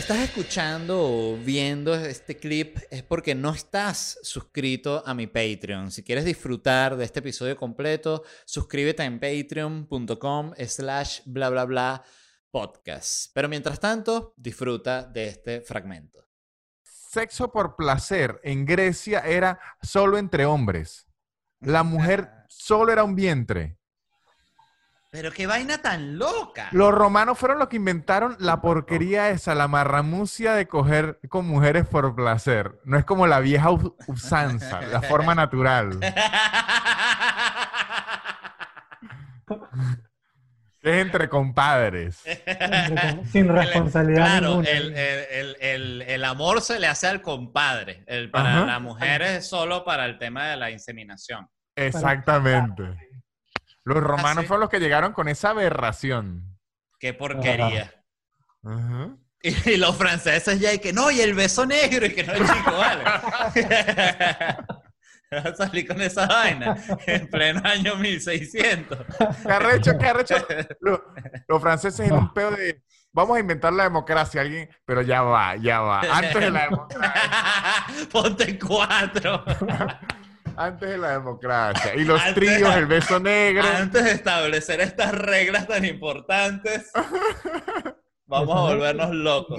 estás escuchando o viendo este clip es porque no estás suscrito a mi Patreon. Si quieres disfrutar de este episodio completo, suscríbete en patreon.com slash bla bla bla podcast. Pero mientras tanto, disfruta de este fragmento. Sexo por placer en Grecia era solo entre hombres. La mujer solo era un vientre. Pero qué vaina tan loca. Los romanos fueron los que inventaron la porquería esa, la marramucia de coger con mujeres por placer. No es como la vieja usanza, la forma natural. Es entre compadres. Sin responsabilidad Claro, ninguna. el, el- el- el- el amor se le hace al compadre. El, para Ajá. la mujer es solo para el tema de la inseminación. Exactamente. Los romanos Ah, sí. fueron los que llegaron con esa aberración. Qué porquería. Y, los franceses ya y que no, y el beso negro, y que no, chico, vale. Salí con esa vaina en pleno año 1600. ¿Qué arrecho, qué arrecho? Lo- Los franceses en un pedo de... Vamos a inventar la democracia, alguien... Pero ya va, ya va. Antes de la democracia. Ponte cuatro. Antes de la democracia. Y los Antes- tríos, el beso negro. Antes de establecer estas reglas tan importantes, vamos a volvernos locos.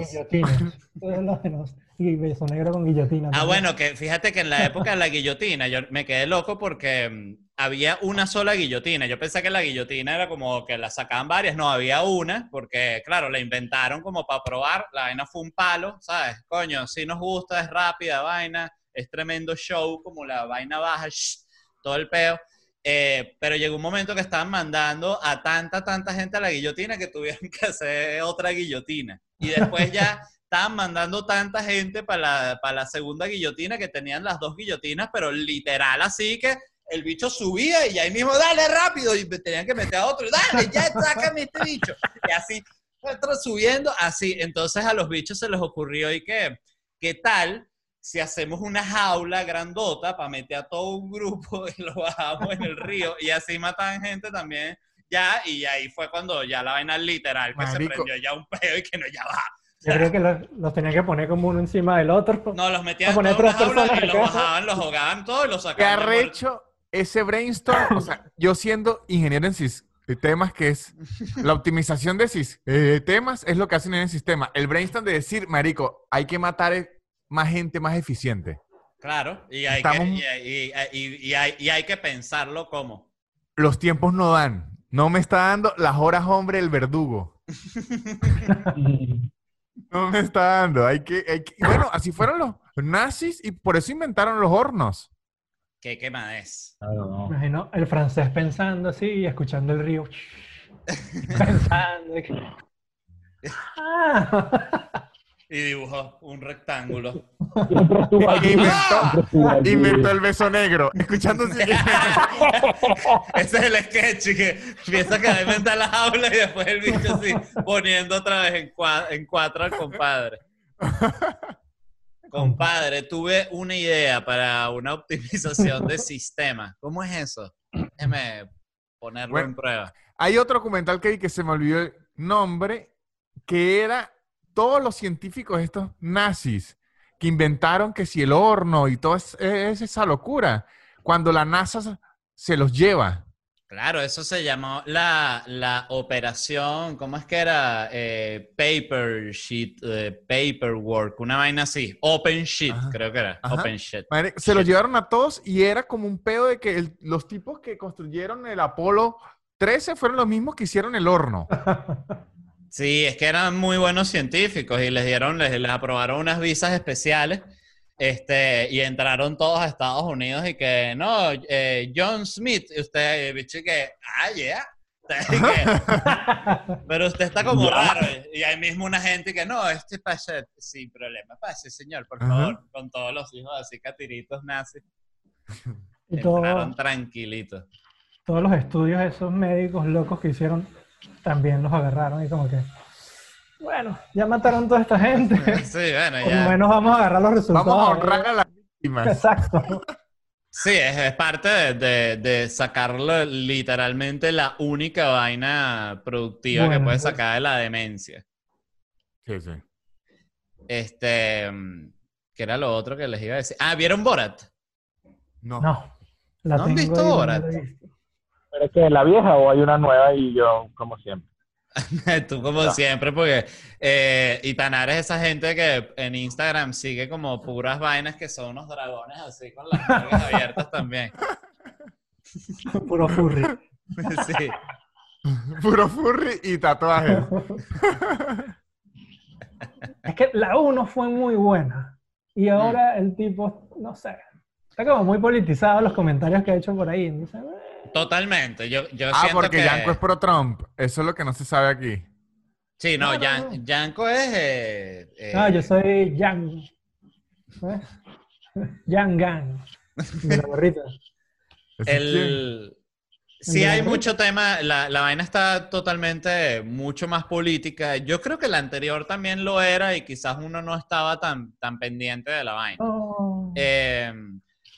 Y beso negro con guillotina. Ah, bueno, que fíjate que en la época de la guillotina yo me quedé loco porque mm, había una sola guillotina. Yo pensé que la guillotina era como que la sacaban varias. No, había una porque, claro, la inventaron como para probar. La vaina fue un palo, ¿sabes? Coño, sí nos gusta, es rápida vaina, es tremendo show, como la vaina baja, shh, todo el peo. Eh, pero llegó un momento que estaban mandando a tanta, tanta gente a la guillotina que tuvieron que hacer otra guillotina. Y después ya estaban mandando tanta gente para la, para la segunda guillotina que tenían las dos guillotinas, pero literal así que el bicho subía y ahí mismo, dale rápido, y tenían que meter a otro, dale, ya sácame este bicho. Y así, subiendo, así. Entonces a los bichos se les ocurrió y que, ¿qué tal si hacemos una jaula grandota para meter a todo un grupo y lo bajamos en el río y así matan gente también? Ya, y ahí fue cuando ya la vaina literal que se Marico. prendió ya un peo y que no ya va. Yo creo que los, los tenía que poner como uno encima del otro. No, los metían en una jaula y los bajaban, los ahogaban todos y los ¿Qué sacaban. de muerte. arrecho ese brainstorm? O sea, yo siendo ingeniero en sistemas, que es la optimización de sistemas, es lo que hacen en el sistema. El brainstorm de decir, marico, hay que matar eh, más gente más eficiente. Claro, y hay, Estamos- que, y, y- y- y hay, y hay que pensarlo como. Los tiempos no dan. No me está dando las horas hombre el verdugo. No me está dando. Hay que, hay que- Bueno, así fueron los nazis y por eso inventaron los hornos. ¿Qué quema es? No. Imagino el francés pensando así y escuchando el río. pensando. que- Ah. Y dibujó un rectángulo. Inventó-. Inventó el beso negro. Escuchando. Ese es el sketch que piensa que va a inventar la jaula y después el bicho así poniendo otra vez en, cua- en cuatro al compadre. Compadre, tuve una idea para una optimización de sistema. ¿Cómo es eso? Déjame ponerlo Bueno. en prueba. Hay otro documental que vi que se me olvidó el nombre, que era todos los científicos estos nazis que inventaron que si el horno y toda es, es esa locura, cuando la NASA se los lleva. Claro, eso se llamó la, la operación, ¿cómo es que era? Eh, paper sheet, eh, paperwork, una vaina así. Open sheet, Ajá. creo que era. Ajá. Open sheet. Madre, Se los Shit. llevaron a todos y era como un pedo de que el- los tipos que construyeron el Apolo 13 fueron los mismos que hicieron el horno. Sí, es que eran muy buenos científicos y les dieron, les, les aprobaron unas visas especiales. Este, y entraron todos a Estados Unidos y que, no, eh, John Smith, y usted, bicho, y que, ah, yeah. Que, Pero usted está como raro. Y hay mismo una gente que, no, este pase sin problema. Pase, señor, por Ajá. favor. Con todos los hijos así, catiritos nazis. Y todo- Entraron tranquilitos. todos los estudios esos médicos locos que hicieron también los agarraron y como que, bueno, ya mataron toda esta gente. Sí, bueno, Por lo ya. menos vamos a agarrar los resultados. Vamos a honrar a las víctimas. Exacto. Sí, es, es parte de, de, de sacarlo literalmente la única vaina productiva que puedes pues. sacar de la demencia. Sí, sí. Este, ¿qué era lo otro que les iba a decir? Ah, ¿vieron Borat? No. No. La ¿No han visto ahí, no Borat? la he visto. ¿Pero es que la vieja o hay una nueva y yo, como siempre? Tú como No. siempre, porque eh, Itanar es esa gente que en Instagram sigue como puras vainas que son unos dragones así con las nalgas abiertas también. Puro furry. Sí. Puro furry y tatuajes. Es que la 1 fue muy buena. Y Mm. ahora el tipo, no sé. Está como muy politizado los comentarios que ha hecho por ahí. "Eh". Totalmente. Yo, yo Ah, siento porque que... Yanko es pro Trump. Eso es lo que no se sabe aquí. Sí, no, No, no, Yan- no. Yanko es... eh, eh, No, yo soy Yang. ¿Ves? Yang Gang. De la. El... Sí hay mucho tema, la, la vaina está totalmente mucho más política. Yo creo que la anterior también lo era y quizás uno no estaba tan, tan pendiente de la vaina. Oh. Eh,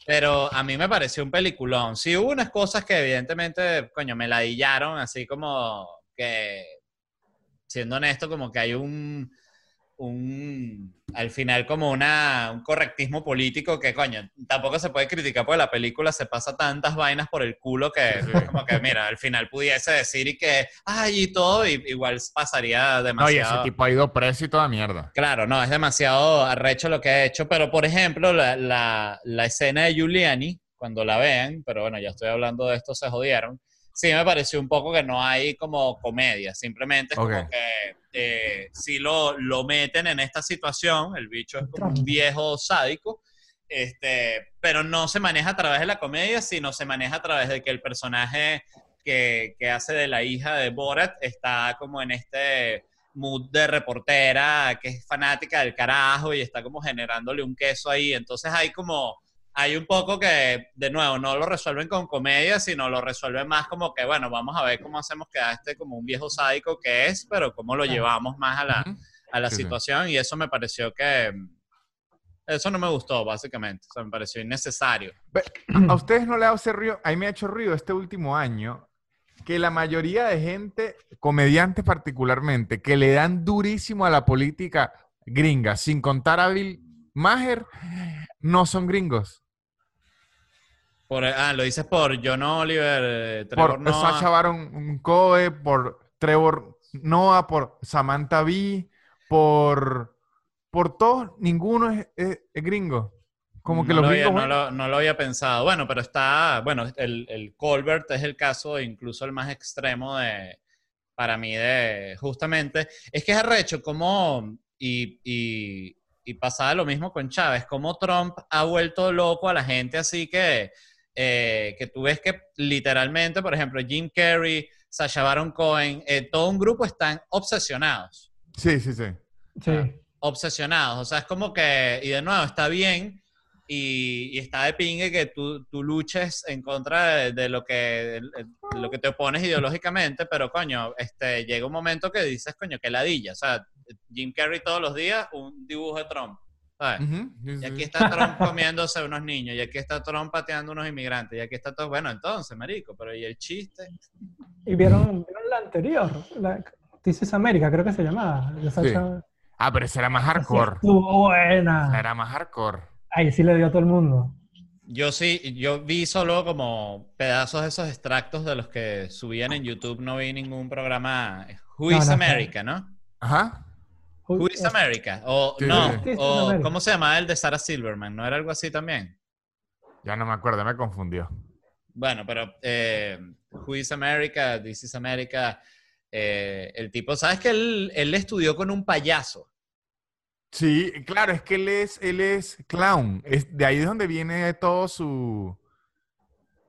pero a mí me pareció un peliculón. Sí hubo unas cosas que evidentemente, coño, me ladillaron, así como que, siendo honesto, como que hay un, un al final como una, un correctismo político que, coño, tampoco se puede criticar porque la película se pasa tantas vainas por el culo que, como que, mira, al final pudiese decir y que, ay, y todo, y, igual pasaría No, y demasiado. ese tipo ha ido preso y toda mierda. Claro, no, es demasiado arrecho lo que ha hecho, pero por ejemplo, la, la, la escena de Giuliani, cuando la vean, pero bueno, ya estoy hablando de esto, se jodieron, sí me pareció un poco que no hay como comedia, simplemente es como que eh, si lo, lo meten en esta situación, el bicho es como un viejo sádico, este, pero no se maneja a través de la comedia, sino se maneja a través de que el personaje que, que hace de la hija de Borat está como en este mood de reportera que es fanática del carajo y está como generándole un queso ahí. Entonces hay como, hay un poco que, de nuevo, no lo resuelven con comedia, sino lo resuelven más como que, bueno, vamos a ver cómo hacemos que a este como un viejo sádico que es, pero cómo lo Claro. llevamos más a la, a la Sí, sí. situación y eso me pareció que... Eso no me gustó, básicamente. O sea, me pareció innecesario. A ustedes no le ha hecho ruido, a mí me ha hecho ruido este último año que la mayoría de gente, comediantes particularmente, que le dan durísimo a la política gringa, sin contar a Bill Maher, no son gringos. Por, ah, lo dices por John Oliver, eh, Trevor Por Noah. Sacha Baron Coe, por Trevor Noah, por Samantha Bee, por, por todos, ninguno es, es- es gringo. Como que no los lo había, gringos... no, lo, no lo había pensado. Bueno, pero está, bueno, el, el Colbert es el caso incluso el más extremo de, para mí, de justamente, es que es arrecho como, y, y, y pasaba lo mismo con Chávez, como Trump ha vuelto loco a la gente así que, eh, que tú ves que literalmente, por ejemplo, Jim Carrey, Sacha Baron Cohen, eh, todo un grupo están obsesionados Sí, sí, sí. Sí. obsesionados. O sea, es como que, y de nuevo, está bien y, y está de pingue que tú, tú luches en contra de, de lo que, de lo que te opones ideológicamente, pero coño, este, llega un momento que dices, coño, que ladilla. O sea, Jim Carrey todos los días, un dibujo de Trump. ¿Sabes? Ujú, sí, Y aquí está Trump comiéndose unos niños, y aquí está Trump pateando unos inmigrantes, y aquí está todo. Bueno, entonces, marico, pero ¿y el chiste? Y vieron, vieron la anterior, la This is America, creo que se llamaba. Ah, pero esa era más hardcore. Estuvo Esa buena. era más hardcore. Ahí sí le dio a todo el mundo. Yo sí, yo vi solo como pedazos de esos extractos de los que subían en YouTube, no vi ningún programa. Who No, is no, America, ¿no? Ajá. Who is America? O Sí, no, sí, sí. o. ¿cómo se llamaba el de Sarah Silverman? ¿No era algo así también? Ya no me acuerdo, me confundió. Bueno, pero eh, Who is America? This is America. eh, el tipo, ¿sabes que él, él estudió con un payaso? Sí, claro, es que él es, él es clown. Es, de ahí es donde viene todo su,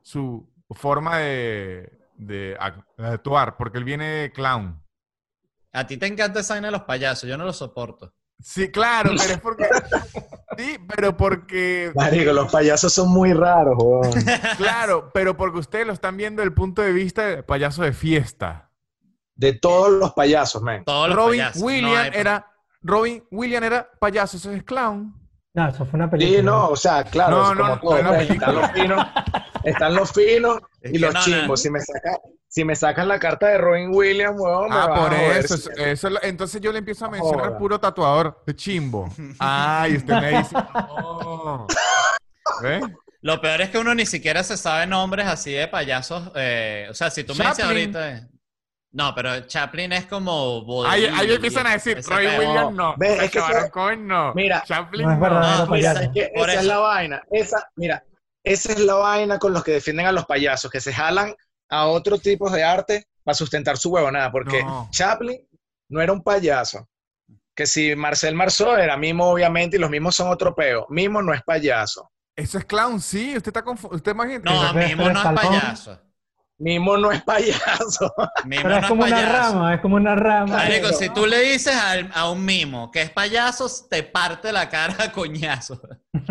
su forma de, de ac- de actuar, porque él viene de clown. A ti te encanta esa vaina de los payasos, yo no lo soporto. Sí, claro, pero es porque... Sí, pero porque... Marico, los payasos son muy raros, weón. Claro, pero porque ustedes lo están viendo desde el punto de vista de payaso de fiesta. De todos los payasos, man. Todos los Robin payasos. no hay- era... Robin Williams era payaso, eso es clown. No, eso fue una película. Sí, no, o sea, claro, No, es no, como no, todo, no, pues, no. están los finos y los no, no. chimbos. Si me sacan, si me sacan la carta de Robin Williams, weón, me Ah, a por joder. eso. eso, eso es lo- entonces yo le empiezo a mencionar Joda. puro tatuador de chimbo. Ah, y usted me dice. Lo peor es que uno ni siquiera se sabe nombres así de payasos. eh, o sea, si tú me dices Chaplin. ahorita. eh, No, pero Chaplin es como. Ahí, ahí empiezan a decir, Roy. Williams no, Ve, es Sacha que Baron fue- Cohen no, Mira, Chaplin No es verdad. No, que esa es la vaina. Esa, mira, esa es la vaina con los que defienden a los payasos, que se jalan a otros tipos de arte para sustentar su huevonada, porque No. Chaplin no era un payaso. Que si Marcel Marceau era mimo, obviamente, y los mimos son otro peo. Mimo no es payaso. Eso es clown, sí, usted está confundido. Usted imagina. No, Mimo no es payaso. Mimo no es payaso. Mimo Pero no es como una rama, es como una rama. Marico, si tú le dices al- a, un mimo que es payaso, te parte la cara a coñazo.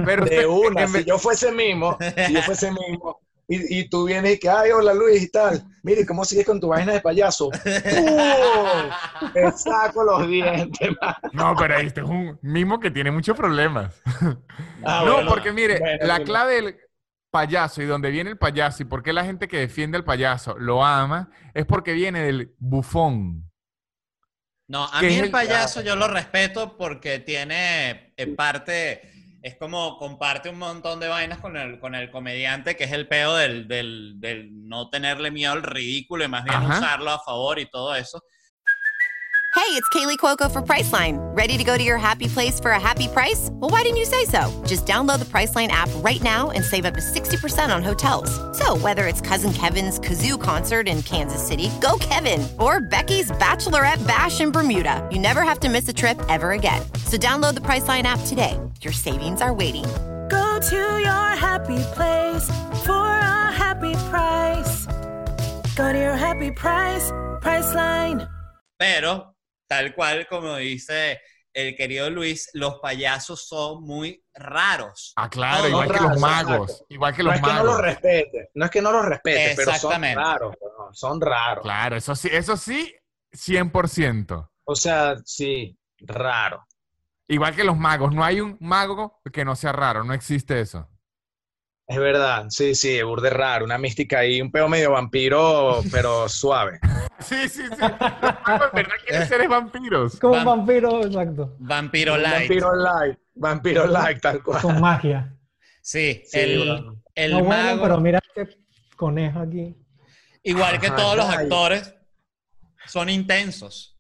Pero De una, si yo fuese mimo, si yo fuese mimo, y, y tú vienes y que, ay, hola Luis y tal, mire, ¿cómo sigues con tu vaina de payaso? ¡Pum! Te saco los dientes, man. No, pero este es un mimo que tiene muchos problemas. Ah, no, bueno. porque mire, Bueno, la clave del payaso y donde viene el payaso y por qué la gente que defiende al payaso lo ama es porque viene del bufón. No, a ¿Qué mí el el- payaso yo lo respeto porque tiene eh, parte, es como comparte un montón de vainas con el, con el comediante, que es el peo del, del, del no tenerle miedo al ridículo y más bien Ajá. usarlo a favor y todo eso. Hey, it's Kaylee Cuoco for Priceline. Ready to go to your happy place for a happy price? Well, why didn't you say so? Just download the Priceline app right now and save up to 60% on hotels. So, whether it's Cousin Kevin's Kazoo concert in Kansas City, go Kevin, or Becky's Bachelorette Bash in Bermuda, you never have to miss a trip ever again. So, download the Priceline app today. Your savings are waiting. Go to your happy place for a happy price. Go to your happy price, Priceline. Pero, tal cual como dice el querido Luis, los payasos son muy raros. Ah, claro, No, igual no, que raros, los magos. exacto. Igual que No los es que no magos. los respete, no es que no los respete, pero son raros, son raros. Claro, eso sí, eso sí, 100%. O sea, sí, raro. Igual que los magos. No hay un mago que no sea raro, no existe eso. Es verdad, sí, sí, burde raro, una mística ahí, un peo medio vampiro, pero suave. Sí, sí, sí. Los verdad quieren ser vampiros. Como un vampiro, exacto. Vampiro Light. Vampiro light, vampiro light, tal cual. Con magia. Sí, Sí, el, el no bueno, mago. pero mira este conejo aquí. Igual que Ajá, todos los ay. actores, son intensos.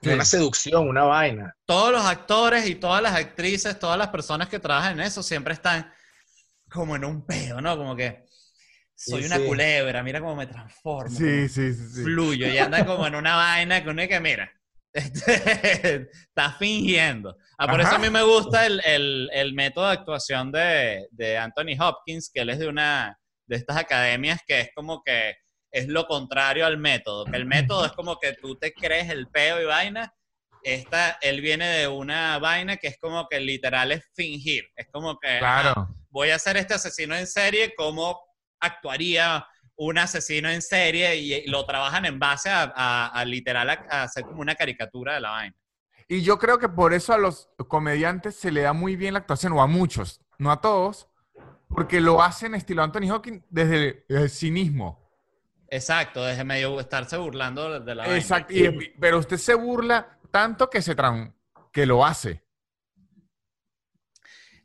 Sí. Una seducción, una vaina. Todos los actores y todas las actrices, todas las personas que trabajan en eso, siempre están como en un peo, ¿no? Como que soy Sí, una sí. culebra, mira cómo me transformo. Sí, sí, sí. sí. Fluyo y andan como en una vaina que uno es que, mira, este, está fingiendo. Ah, por Ajá. eso a mí me gusta el, el- el método de actuación de, de Anthony Hopkins, que él es de una de estas academias que es como que es lo contrario al método, que el método es como que tú te crees el peo y vaina. Esta, él viene de una vaina que es como que literal es fingir. Es como que ah, Claro. voy a hacer este asesino en serie, ¿cómo actuaría un asesino en serie? Y, lo trabajan en base a, a- a literal a, a hacer como una caricatura de la vaina. Y yo creo que por eso a los comediantes se le da muy bien la actuación, o a muchos, no a todos, porque lo hacen estilo Anthony Hawking desde el, el cinismo. Exacto, desde medio estarse burlando de- la. Exacto. y- pero usted se burla tanto que se tran- que lo hace.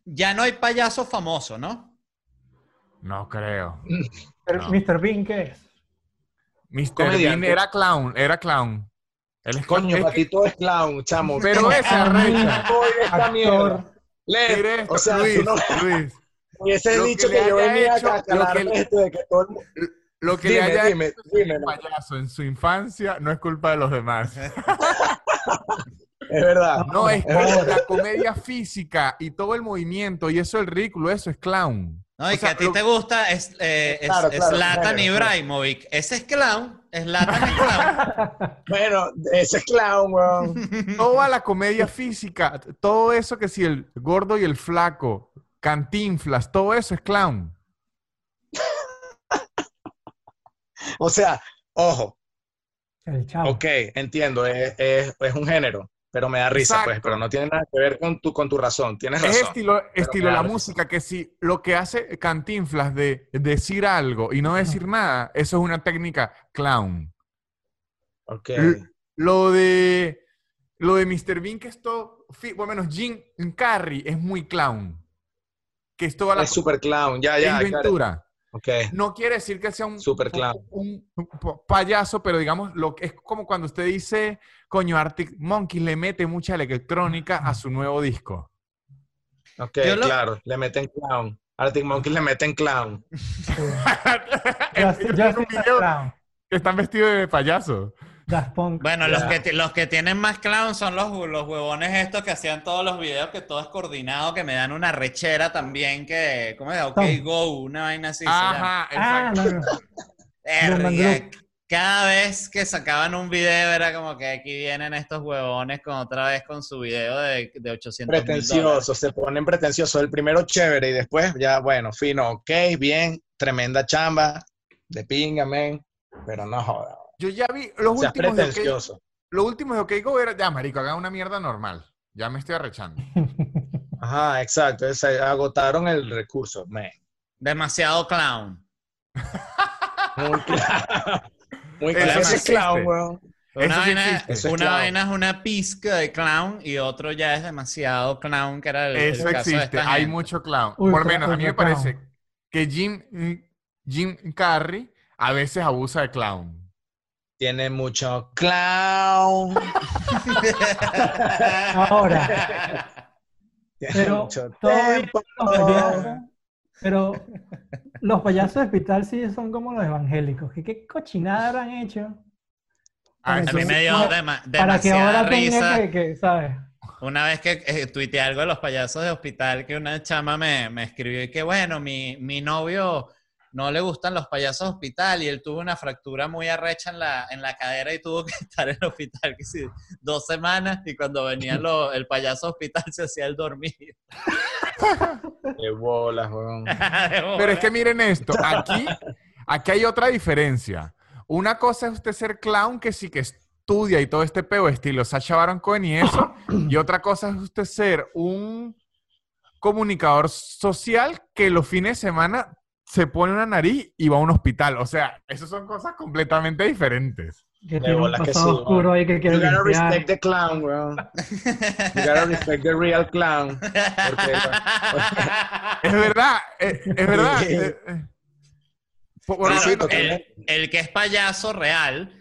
Ya no hay payaso famoso, ¿no? No creo. Pero No. Mr. Bean, ¿qué es? Mr. Comediante. Bean era clown, era clown. Él es Coño, es para que- es clown, chamo. pero esta mierda. Actor. Esto, o sea, Luis, no Luis, hubiese dicho que que, yo venía hecho- a lo calar que esto de que todo el mundo... lo que Dime, le haya dime, hecho dime, no. payaso en su infancia no es culpa de los demás. Es verdad. No, es Es verdad. la comedia física y todo el movimiento y eso el ridículo, eso es clown. No, y O sea, que a ti lo- te gusta es, eh, es, Claro, es claro, Zlatan claro, Ibrahimovic. Ese es clown. Zlatan es clown. Bueno, ese es clown, weón. Toda la comedia física, todo eso que si el gordo y el flaco, cantinflas, todo eso es clown. O sea, ojo, El chavo. ok, entiendo, es, es- es un género. pero me da risa, pues, pero no tiene nada que ver con tu, con tu razón. Tienes Es razón. estilo, estilo da la risa. música, que si lo que hace Cantinflas de decir algo y no decir nada, eso es una técnica clown. Ok. L- Lo de lo de Mr. Bean, que esto, por menos Jim Carrey es muy clown. Que es toda la Es super clown, ya, ya. claro. Inventura. Ok. No quiere decir que sea un, Super clown. un, payaso, pero digamos, lo que es como cuando usted dice, coño, Arctic Monkey le mete mucha electrónica a su nuevo disco. Ok, Yo lo- claro. Le meten clown. Arctic Monkey le meten clown. Clown, que están vestidos de payaso. Daft Punk. Bueno, los que, los que tienen más clown son los, los huevones estos que hacían todos los videos, que todo es coordinado, que me dan una rechera también, que, ¿cómo es? Ok, Tom. go, una vaina así. Ajá, Ah, no, no. Cada vez que sacaban un video era como que aquí vienen estos huevones con otra vez con su video de, de 800 mil dólares. Pretenciosos, se ponen pretenciosos. El primero chévere y después ya, bueno, fino, ok, bien, tremenda chamba, de pinga, men, pero no joda. Yo ya vi los últimos de OK, pretencioso. los últimos de OK Go era, ya, marico, hagan una mierda normal. Ya me estoy arrechando. Ajá, exacto, es- agotaron el recurso. Demasiado clown. Muy claro. Muy Eso sí Ese existe. clown, weón. Una, Eso sí vaina. Eso es una clown. vaina es una pizca de clown y otro ya es demasiado clown, que era el, el Eso caso existe. esta Hay gente. mucho clown. Por lo menos a mí me parece clown. que Jim, Jim Carrey a veces abusa de clown. Tiene mucho clown. Ahora, Tiene Pero mucho todo los payasos, pero los payasos de hospital sí son como los evangélicos. ¿Qué, qué cochinada habrán hecho? Ah, A mí me dio No, dema- Para que demasiada ahora risa. que, que, ¿sabes? Una vez que eh, tuiteé algo de los payasos de hospital, que una chama me, me escribió y que bueno, mi, mi novio no le gustan los payasos de hospital y él tuvo una fractura muy arrecha en la, en la cadera y tuvo que estar en el hospital que sí, dos semanas y cuando venía lo- el payaso de hospital se hacía el dormido. Qué bolas, weón. Pero es que miren esto, aquí, aquí hay otra diferencia. Una cosa es usted ser clown que sí que estudia y todo este peo estilo Sacha Baron Cohen y eso, y otra cosa es usted ser un comunicador social que los fines de semana se pone una nariz y va a un hospital. O sea, esas son cosas completamente diferentes. Que tiene un bolas que pasado sí, oscuro ahí que quiere You gotta limpiar. respect the clown, weón. You gotta respect the real clown. Porque, Es verdad, es, es verdad. Sí. eh, eh. Por- por Claro, lo sí, totalmente. el, el que es payaso real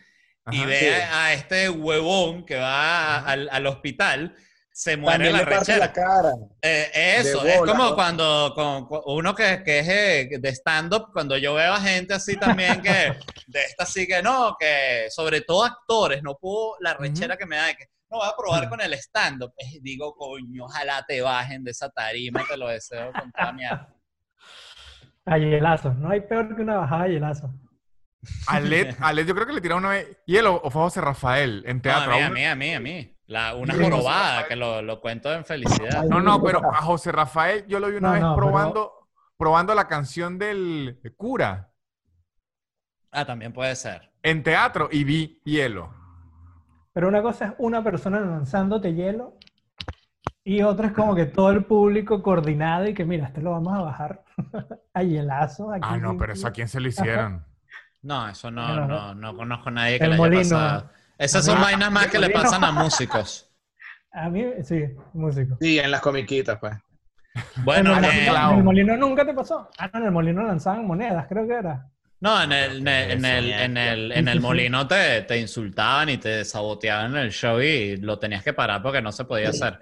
y Ajá. ve Sí. a, a este huevón que va a- al, al hospital, se muere También la le rechera. la cara. Eh, eso, es como ¿no? cuando con, con uno que, que es eh, de stand-up, cuando yo veo a gente así también que de esta sí que no, que sobre todo actores, no puedo la rechera que me da de que no voy a probar con el stand-up. Digo, coño, ojalá te bajen de esa tarima, te lo deseo con toda mi alma. A hielazo. No hay peor que una bajada de hielazo. A Led, a Led yo creo que le tiraron una vez hielo o fue José Rafael en No, teatro. a mí, A mí, a mí, a mí. La, una jorobada, que lo, lo cuento en felicidad. No, no, pero a José Rafael yo lo vi una No, vez no, pero- probando, probando la canción del cura Ah, también puede ser. en teatro y vi hielo. Pero una cosa es una persona lanzándote hielo y otra es como que todo el público coordinado y que mira, este lo vamos a bajar a hielazo. Aquí Ah, no, pero eso a quién se lo hicieron. No, eso no, no, no conozco a nadie que el le haya molino. pasado. Esas son vainas más que le pasan a músicos. A mí, sí, músico. Sí, en las comiquitas, pues. Bueno, en, el eh, molino, Clown. en el molino nunca te pasó. Ah, no, en el molino lanzaban monedas, creo que era. no, en el, en el, en el, en el, molino te, te insultaban y te saboteaban en el show y lo tenías que parar porque no se podía hacer.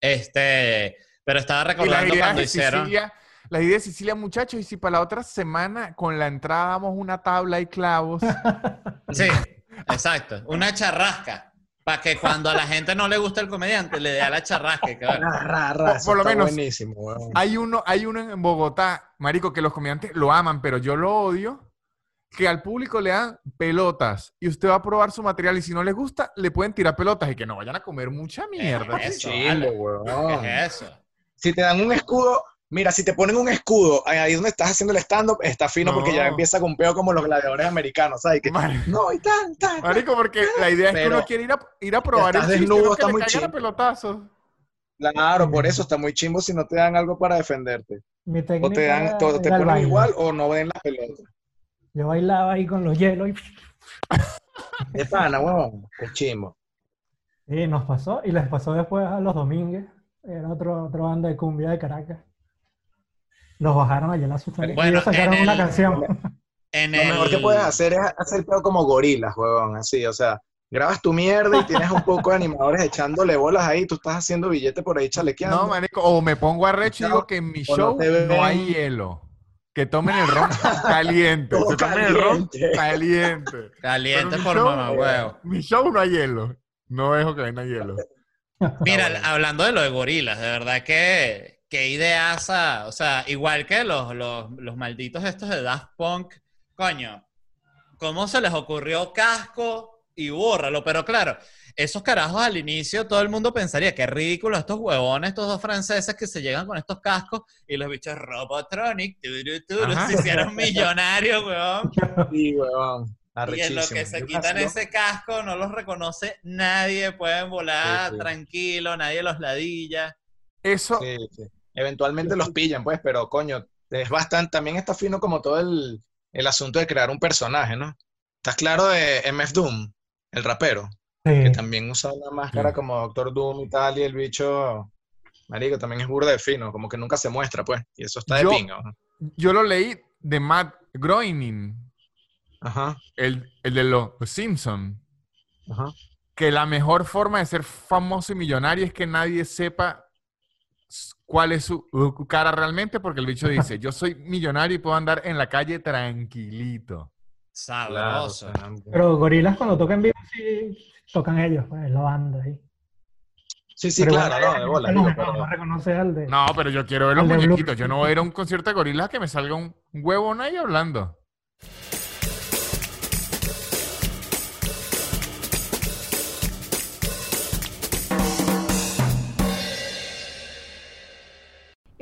Este, pero estaba recordando cuando hicieron. Sicilia, las ideas de Sicilia, muchachos, y si para la otra semana con la entrada damos una tabla y clavos. Sí, exacto. Una charrasca. Para que cuando a la gente no le gusta el comediante, le dé a la charrasca. ra, Por- por lo menos- buenísimo. Hay uno, hay uno en Bogotá, marico, que los comediantes lo aman, pero yo lo odio. Que al público le dan pelotas y usted va a probar su material y si no les gusta, le pueden tirar pelotas y que no vayan a comer mucha mierda. Eso, weón. ¿Qué es eso? Si te dan un escudo, Mira, si te ponen un escudo ahí donde estás haciendo el stand-up, está fino porque ya empieza con peo como los gladiadores americanos, ¿sabes? Que, no, y tan, tan. Marico, porque la idea es que uno quiere ir a, ir a probar el estás chiste, desnudo, está muy pelotazos. Claro, por eso está muy chimbo si no te dan algo para defenderte. Mi O te dan, te el ponen baile. igual o no ven la pelota. Yo bailaba ahí con los hielos y, De pana, huevón. Qué chimbo. y nos pasó. Y les pasó después a los Domínguez. Era otro, otra banda de cumbia de Caracas. Los bajaron allá en la sustancia. Bueno, y ellos sacaron en una el- canción. En Lo el... mejor que puedes hacer es hacer peo como gorilas, huevón, así, o sea, grabas tu mierda y tienes un poco de animadores echándole bolas ahí, tú estás haciendo billete por ahí chalequeando. No, marico, o me pongo arrecho y digo que en mi O show no hay hielo. Que tomen el ron caliente. Se tomen el ron caliente. caliente. Por show- mamá, huevo. Mi show no hay hielo. No dejo que venga hielo. Mira, hablando de lo de gorilas, de verdad que qué ideaza, o sea, igual que los, los, los malditos estos de Daft Punk, coño, ¿cómo se les ocurrió casco y bórralo? Pero claro, esos carajos al inicio todo el mundo pensaría que ridículo estos huevones, estos dos franceses que se llegan con estos cascos y los bichos Robotronic, turu, turu, se hicieron millonarios, huevón. Sí, huevón, Y en lo que se Yo quitan ese casco, no los reconoce nadie, pueden volar Sí, sí. tranquilo, nadie los ladilla. Eso, Sí, sí. Eventualmente los pillan, pues, pero coño, es bastante, también está fino como todo el, el asunto de crear un personaje, ¿no? ¿Estás claro de MF Doom, el rapero? Que Sí. también usa una máscara Sí. como Doctor Doom y tal, y el bicho, marico, también es burda de fino, como que nunca se muestra, pues, y eso está de Yo- pinga, ¿no? yo lo leí de Matt Groening, Ajá, el, el de los Simpsons, ajá. que la mejor forma de ser famoso y millonario es que nadie sepa cuál es su uh, cara realmente, porque el bicho dice, yo soy millonario y puedo andar en la calle tranquilito. Sabroso. Pero Gorilas cuando tocan vivo sí tocan ellos, pues, la banda ahí. sí, sí, Pero claro, igual, no, de bola, no, pero- no reconoce al de... No, pero yo quiero ver los muñequitos. Yo no voy a ir a un concierto de gorilas que me salga un huevón ahí hablando.